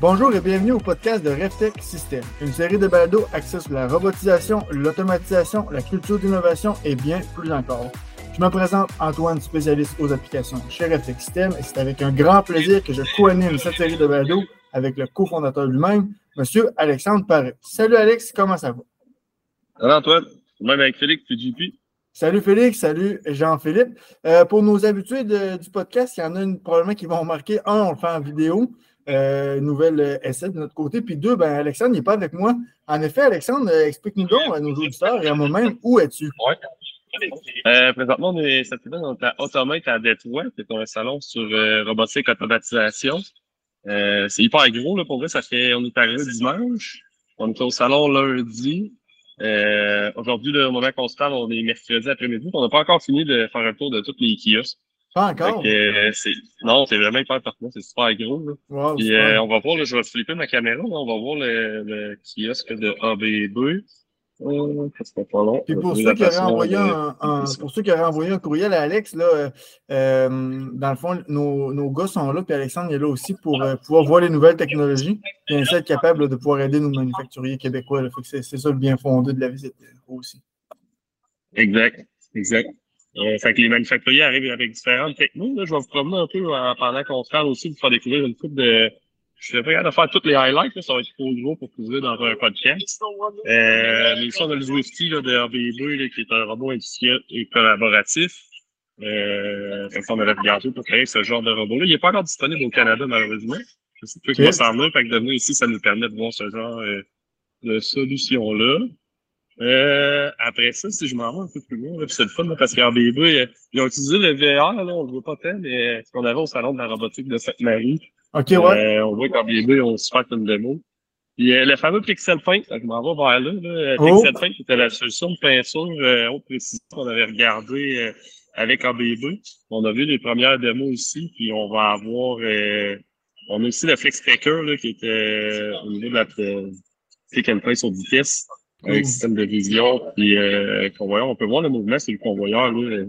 Bonjour et bienvenue au podcast de RevTech System, une série de balados axés sur la robotisation, l'automatisation, la culture d'innovation et bien plus encore. Je me présente Antoine, spécialiste aux applications chez RevTech System et c'est avec un grand plaisir que je co-anime cette série de balados avec le cofondateur lui-même, Monsieur Alexandre Paré. Salut Alex, comment ça va? Salut Antoine, même avec Félix PGP. Salut Félix, salut Jean-Philippe. Euh, pour nos habitués du podcast, il y en a une, probablement qui vont remarquer. Un, on le fait en vidéo, euh, nouvelle essai de notre côté. Puis deux, ben, Alexandre n'est pas avec moi. En effet, Alexandre, euh, explique-nous donc à nos auditeurs et à moi-même, où es-tu? Oui. Euh, présentement, on est cette semaine, à Automate à Détroit. C'est un salon sur euh, robotique automatisation. Euh, c'est hyper gros, là, pour vrai. Ça fait, on est arrivé dimanche. On est au salon lundi. Euh, Aujourd'hui, le moment qu'on se parle, on est mercredi après-midi. On n'a pas encore fini de faire un tour de tous les kiosques. Pas encore? Euh, non, c'est vraiment hyper parfait. C'est super gros. Là. Wow, Puis, euh, on va voir, là, je vais flipper ma caméra. Là, on va voir le, le kiosque de ABB. Euh, ça sera pas long. Puis pour Euh, ceux, qui envoyé un, un- pour ceux qui auraient envoyé un courriel à Alex, là, euh, euh, dans le fond, nos, nos gars sont là, puis Alexandre est là aussi pour euh, pouvoir voir les nouvelles technologies, puis ainsi être capable là, de pouvoir aider nos manufacturiers québécois. c'est, ça le bien fondé de la visite euh, aussi. Exact, exact. Euh, fait que les manufacturiers arrivent avec différentes technos. Là. Je vais vous promener un peu euh, pendant qu'on se parle aussi, vous faire découvrir une coupe de. Je vais pas de faire toutes les highlights, là, ça va être trop gros pour couvrir dans un podcast. Euh, mais ici, on a le Zwifty là, de RBB, là, qui est un robot industriel et collaboratif. Euh, que on avait regardé pour créer ce genre de robot-là. Il n'est pas encore disponible au Canada, malheureusement. Je sais pas qui va s'en venir. Fait que de venir ici, ça nous permet de voir ce genre euh, de solution-là. Euh, après ça, si je m'en vais un peu plus loin, là, c'est le fun, là, parce qu'RBB, euh, ils ont utilisé le VR, là, on le voit pas tant, mais euh, ce qu'on avait au salon de la robotique de Sainte-Marie. OK, ouais. Euh, on voit qu'RBB ont super une démo. Puis euh, le fameux Pixel Paint, je m'en vais vers là, là. Oh. Pixel Paint, c'était la solution de peinture euh, haute précision qu'on avait regardé euh, avec RBB. On a vu les premières démos ici, puis on va avoir euh, on a aussi le Flex Tracker là, qui était euh, au niveau de la euh, and play sur vitesse avec Mm. système de vision. Puis euh, convoyeur, on peut voir le mouvement sur le convoyeur là,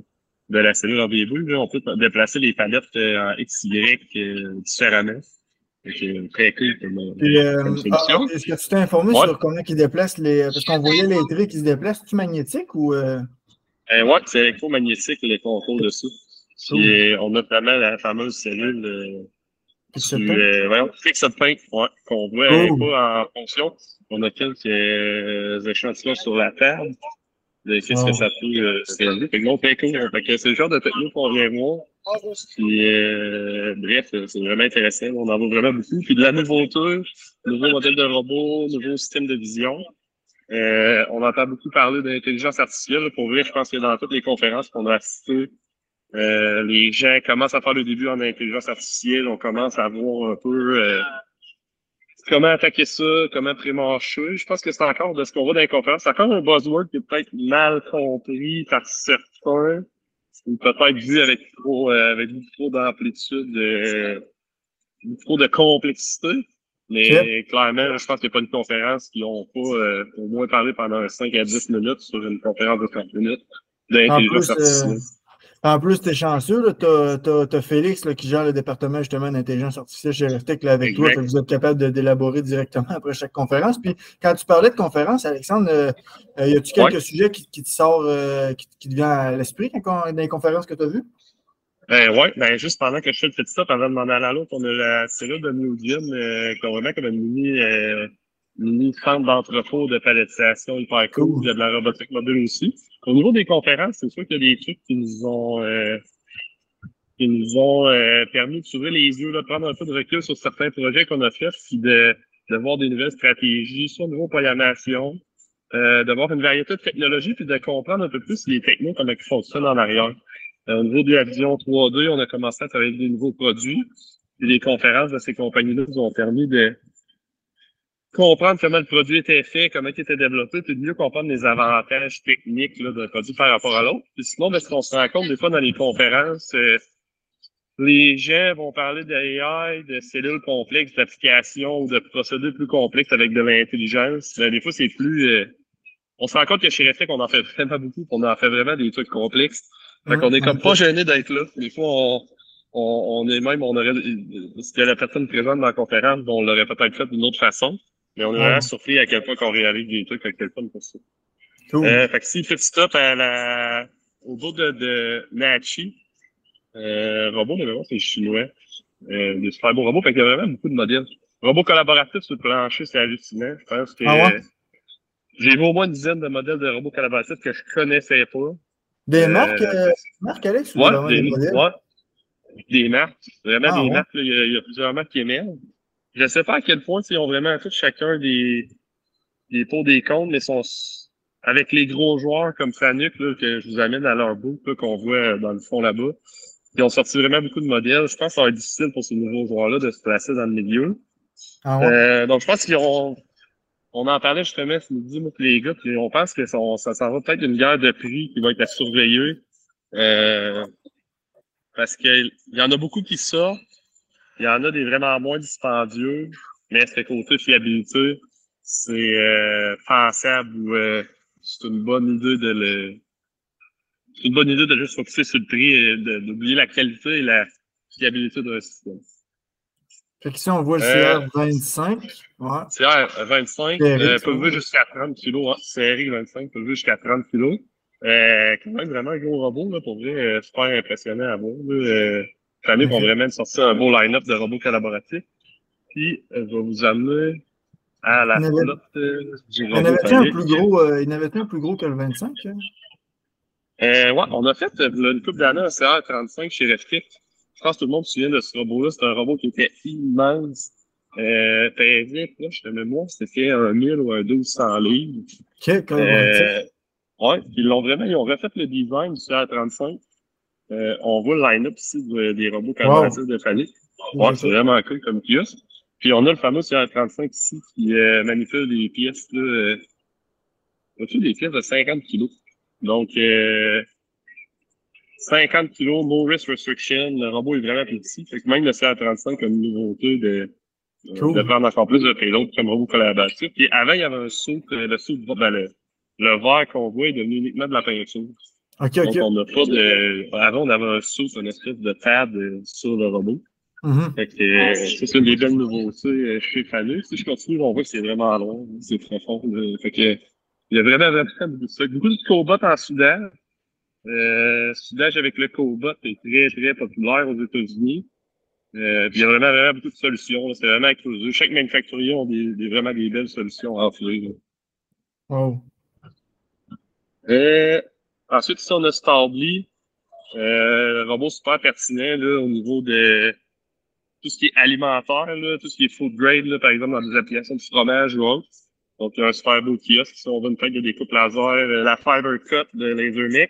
de la cellule RBB. Là. On peut déplacer les palettes euh, en XY euh, différemment. Fait que, très cool comme, euh, Puis, euh, comme ah, solution. est-ce que tu t'es informé Ouais. sur comment ils déplacent les. Parce qu'on voyait les traits qui se déplacent, tu magnétique ou. euh, Euh, ouais, c'est électromagnétique les contrôles dessus. Cool. Puis euh, on a vraiment la fameuse cellule Pixel du, Paint? euh, voyons, Pixel Paint, ouais, qu'on voit pas en fonction. On a quelques euh, échantillons sur la table de qu'est-ce Oh. que ça peut euh, réaliser. Fait que non, très cool. Fait que c'est le genre de techno qu'on vient voir. Puis euh, bref, euh, c'est vraiment intéressant. On en voit vraiment beaucoup. Puis de la nouveauté, nouveau modèle de robot, nouveau système de vision. Euh, on entend beaucoup parler d'intelligence artificielle. Pour vrai, je pense que dans toutes les conférences qu'on a assistées, euh, les gens commencent à faire le début en intelligence artificielle. On commence à voir un peu euh, comment attaquer ça, comment prémarcher. Je pense que c'est encore de ce qu'on voit dans les conférences. C'est encore un buzzword qui est peut-être mal compris par certains. Ou peut-être vu avec trop, euh, avec beaucoup trop d'amplitude, euh, beaucoup trop de complexité. Mais clairement, je pense qu'il n'y a pas une conférence qui n'ont pas euh, au moins parlé pendant 5 à 10 minutes sur une conférence de 30 minutes En d'intelligence euh, artificielle. En plus, tu es chanceux. Tu as, Félix là, qui gère le département justement d'intelligence artificielle chez RFTech là, avec toi. Exact. Que vous êtes capable d'élaborer directement après chaque conférence. Puis quand tu parlais de conférence, Alexandre, euh, euh, y a-tu quelques Ouais. sujets qui, qui te sortent, euh, qui, qui te viennent à l'esprit dans les conférences que tu as vues? Ben ouais, ben juste pendant que je fais le petit stop avant de m'en aller à l'autre, on a la cellule de Museum, euh, qui est vraiment comme une mini, euh, mini centre d'entrepôt de palettisation hyper cool. Il y a de la robotique mobile aussi. Au niveau des conférences, c'est sûr qu'il y a des trucs qui nous ont euh, qui nous ont euh, permis de s'ouvrir les yeux, là, de prendre un peu de recul sur certains projets qu'on a faits, puis de, de voir des nouvelles stratégies, soit au niveau programmation, euh, de voir une variété de technologies, puis de comprendre un peu plus les technos, comment ils fonctionnent en arrière. Euh, au niveau de la vision 3D, on a commencé à travailler des nouveaux produits. Puis les conférences de ces compagnies-là nous ont permis de comprendre comment le produit était fait, comment il était développé, puis de mieux comprendre les avantages techniques d'un produit par rapport à l'autre. Puis sinon, ben, ce qu'on se rend compte des fois dans les conférences, euh, les gens vont parler d'AI, de cellules complexes, d'applications ou de procédés plus complexes avec de l'intelligence. Ben, des fois, c'est plus... euh, on se rend compte que chez Reflect, on en fait vraiment beaucoup, on en fait vraiment des trucs complexes. Fait qu'on est comme pas gêné d'être là. Des fois, on, on, est même, on aurait, y a la personne présente dans la conférence, on l'aurait peut-être fait d'une autre façon, mais on est vraiment surpris à quel point qu'on réalise des trucs avec quelqu'un comme ça. Cool. Euh, fait que si fait stop à la, au bout de, de Nachi, euh, robot, mais vraiment, c'est chinois. Euh, des super beaux robots. Fait qu'il y a vraiment beaucoup de modèles. Robot collaboratif sur le plancher, c'est hallucinant. Je pense que ah ouais? j'ai vu au moins une dizaine de modèles de robots collaboratifs que je connaissais pas. Des euh, marques, euh, marques, Alex? Ouais, des, des, ouais, des marques. Vraiment ah, des marques. il, y a, il, y a, plusieurs marques qui émergent. Je sais pas à quel point ils ont vraiment tous chacun des, des pots des comptes, mais sont avec les gros joueurs comme Fanuc là, que je vous amène à leur bout, qu'on voit dans le fond là-bas. Ils ont sorti vraiment beaucoup de modèles. Je pense que ça va être difficile pour ces nouveaux joueurs-là de se placer dans le milieu. Ah ouais? euh, donc, je pense qu'ils ont... On en parlait justement ce midi, moi, les gars, puis on pense que ça, ça s'en va peut-être une guerre de prix qui va être à surveiller. Euh, parce qu'il y en a beaucoup qui sortent. Il y en a des vraiment moins dispendieux, mais ce côté fiabilité, c'est euh, pensable ou euh, c'est une bonne idée de le. C'est une bonne idée de juste focuser sur le prix et d'oublier la qualité et la fiabilité d'un système. Fait que si on voit le CR25, ouais. CR25, euh, peut lever jusqu'à 30 kg, hein. CR25 peut jusqu'à 30 kg. Euh, quand même vraiment un gros robot, là, pour vrai, euh, super impressionnant à voir. Là. Euh, Famille vont vraiment sortir un beau line-up de robots collaboratifs. Puis, euh, je vais vous amener à la flotte euh, du robot. Il avait un plus gros, euh, il avait un plus gros que le 25, hein? Euh, ouais, on a fait une couple d'années un CR35 chez Refit. Je pense que tout le monde se souvient de ce robot-là. C'était un robot qui était immense. Euh, là, je te mémoire, c'était un 1000 ou un 1200 livres. Ok, euh, Ouais, ils l'ont vraiment, ils ont refait le design du CR35. Euh, on voit le line-up ici des robots collaboratifs de famille. Ouais, c'est vraiment cool comme kiosque. Puis on a le fameux CR35 ici qui euh, manipule des pièces là, euh, des pièces de 50 kilos? Donc euh, 50 kilos, no risk restriction, le robot est vraiment petit. Fait que même le CR35 a une nouveauté de, cool. de prendre encore plus de payload comme robot collaboratif. Puis avant, il y avait un saut, euh, le saut ben, le, le verre qu'on voit est devenu uniquement de la peinture. OK, Donc, on n'a pas de. Avant, on avait un saut, une espèce de pad euh, sur le robot. Mm-hmm. Fait que euh, c'est une des belles nouveautés euh, chez Fanny. Si je continue, on voit que c'est vraiment long, c'est très fort. fait que il y a vraiment, vraiment beaucoup de ça. Beaucoup de cobots en Soudan. Euh, soudage avec le cobot est très, très populaire aux États-Unis. Euh, puis il y a vraiment, vraiment beaucoup de solutions. C'est vraiment inclusif. Chaque manufacturier a des, des, vraiment des belles solutions à offrir. Wow. Euh, ensuite, ici, on a Starbly. Euh, robot super pertinent là, au niveau de tout ce qui est alimentaire, là, tout ce qui est food grade, là, par exemple, dans des applications de fromage ou autre. Donc, il y a un super beau kiosque. Si on veut une tête de découpe laser, euh, la Fiber Cut de LaserMech.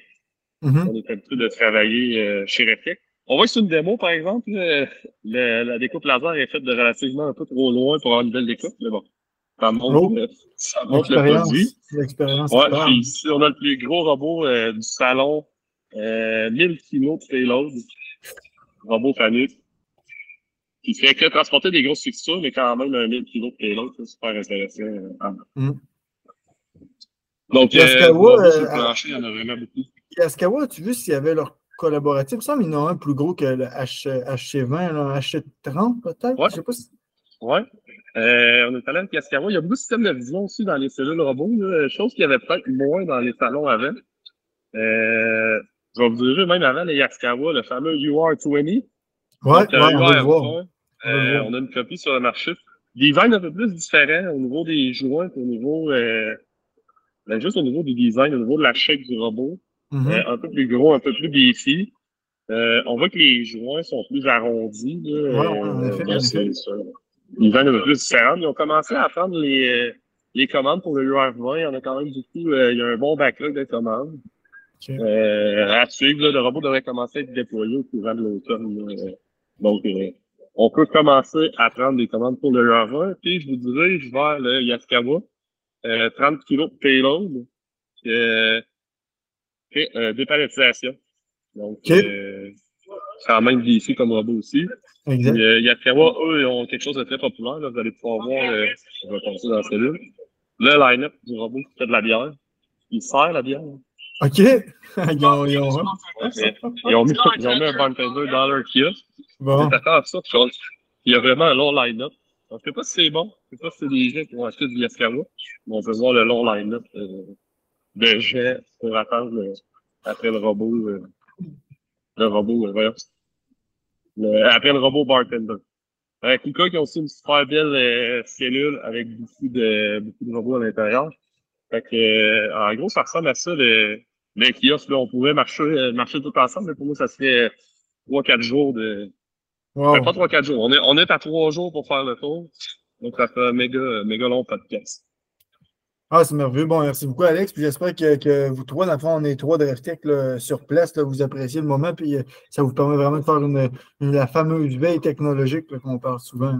Mm-hmm. On est habitué de travailler euh, chez Reflex. On voit sur une démo, par exemple, le, la découpe laser est faite de relativement un peu trop loin pour avoir une belle découpe, mais bon. Ça montre, oh. ça montre le produit. L'expérience. Ouais, puis ici, on a le plus gros robot euh, du salon, euh, 1000 kg de payload. Robot Fanuc. Qui fait que transporter des grosses fixtures, mais quand même un 1000 kg de payload, c'est super intéressant. Euh, mm. Donc, Yaskawa, euh, plancher, il y en a vraiment beaucoup. Yaskawa, tu vu s'il y avait leur collaboratif? Il me semble qu'il y en a un plus gros que le H, HC20, là, HC30 peut-être? Ouais. Je sais pas si... Ouais. Euh, on est allé avec Yaskawa. Il y a beaucoup de systèmes de vision aussi dans les cellules robots, là, chose qu'il y avait peut-être moins dans les salons avant. Euh, je vais vous dire même avant les Yaskawa, le fameux UR20. Ouais, Donc, ouais, on, va le voir. Euh, on a une copie sur le marché. Design un peu plus différent au niveau des joints, au niveau euh, ben juste au niveau du design, au niveau de la chèque du robot. Mm -hmm. un peu plus gros, un peu plus. Euh, on voit que les joints sont plus arrondis. Là. Ouais, en effet, en effet. Ils vendent un peu plus différents. Ils ont commencé à prendre les, les commandes pour le UR20. Il y en a quand même beaucoup. Euh, il y a un bon backlog de commandes. Okay. Euh, à suivre, là, le robot devrait commencer à être déployé au courant de l'automne. Donc, euh, on peut commencer à prendre des commandes pour le UR20. Puis, je vous dirige vers le Yaskawa. 30 kg de payload. Euh, et euh. Donc, okay. euh, quand même défi comme robot aussi. Exact. Il y a Kawa, eux, ils ont quelque chose de très populaire. Là. Vous allez pouvoir voir, euh, on va passer dans la cellule. Le line-up du robot qui fait de la bière. Il sert la bière. OK. ils, ont, ils, ont, ils, ont mis, ils ont mis un bartender dans leur kiosque. Bon. ça, il y a vraiment un long line-up. Je ne sais pas si c'est bon. Je ne sais pas si c'est des gens qui vont acheter du Yaskawa. Mais on peut voir le long line-up euh, de gens pour attendre le, après le robot. Euh, le robot, voyons. Le, après le robot bartender. Euh, Kuka qui ont aussi une super belle euh, cellule avec beaucoup de beaucoup de robots à l'intérieur. Fait que euh, en gros, ça ressemble à ça le, le kiosque. Là, on pouvait marcher, euh, marcher tout ensemble, mais pour nous, ça serait trois, quatre jours de. Wow. pas trois, quatre jours. On est, on est à trois jours pour faire le tour. Donc ça fait un méga, méga long podcast. Ah, c'est merveilleux. Bon, merci beaucoup, Alex. Puis j'espère que, que, vous trois, dans le fond, on est trois de Reftech sur place. Là, vous appréciez le moment. Puis euh, ça vous permet vraiment de faire une, la fameuse veille technologique qu'on parle souvent.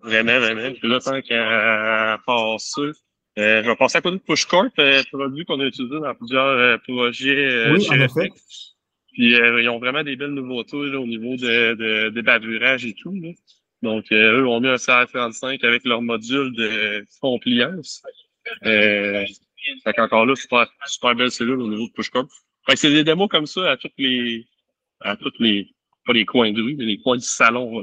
Vraiment, vraiment. Puis là, tant qu'à passer, euh, je vais passer à côté de PushCorp, euh, produit qu'on a utilisé dans plusieurs projets oui, chez Reftech. Puis ils ont vraiment des belles nouveautés là, au niveau de, de, de bavurage et tout. Là. Donc, eux ont mis un CR35 avec leur module de compliance. Euh, fait qu'encore là, super, super belle cellule au niveau de PushCorp. Fait c'est des démos comme ça à toutes les, à toutes les, pas les coins de rue, mais les coins du salon.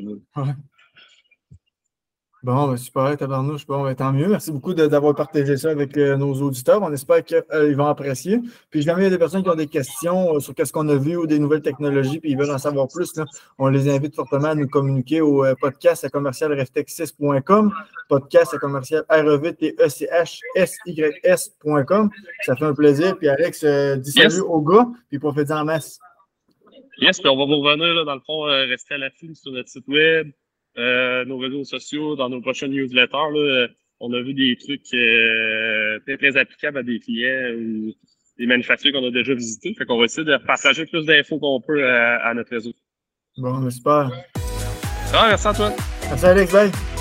Bon, ben super, tabarnouche. Bon, ben, tant mieux. Merci beaucoup d'avoir partagé ça avec euh, nos auditeurs. On espère qu'ils euh, vont apprécier. Puis, jamais il y a des personnes qui ont des questions euh, sur ce qu'on a vu ou des nouvelles technologies, puis ils veulent en savoir plus, là, on les invite fortement à nous communiquer au podcast à commercial reftex6.com, podcast à commercial R-E-V-T-E-C-H-S-Y-S.com. Ça fait un plaisir. Puis, Alex, dis salut aux gars, puis profitez en masse. Yes, puis on va vous revenir, là, dans le fond, rester à la file sur notre site web euh, nos réseaux sociaux, dans nos prochaines newsletters. Là, on a vu des trucs euh, très, très applicables à des clients ou des manufactures qu'on a déjà visitées. Fait qu'on va essayer de partager plus d'infos qu'on peut à, à, notre réseau. Bon, super. Ah, merci Antoine. Merci Alex, bye.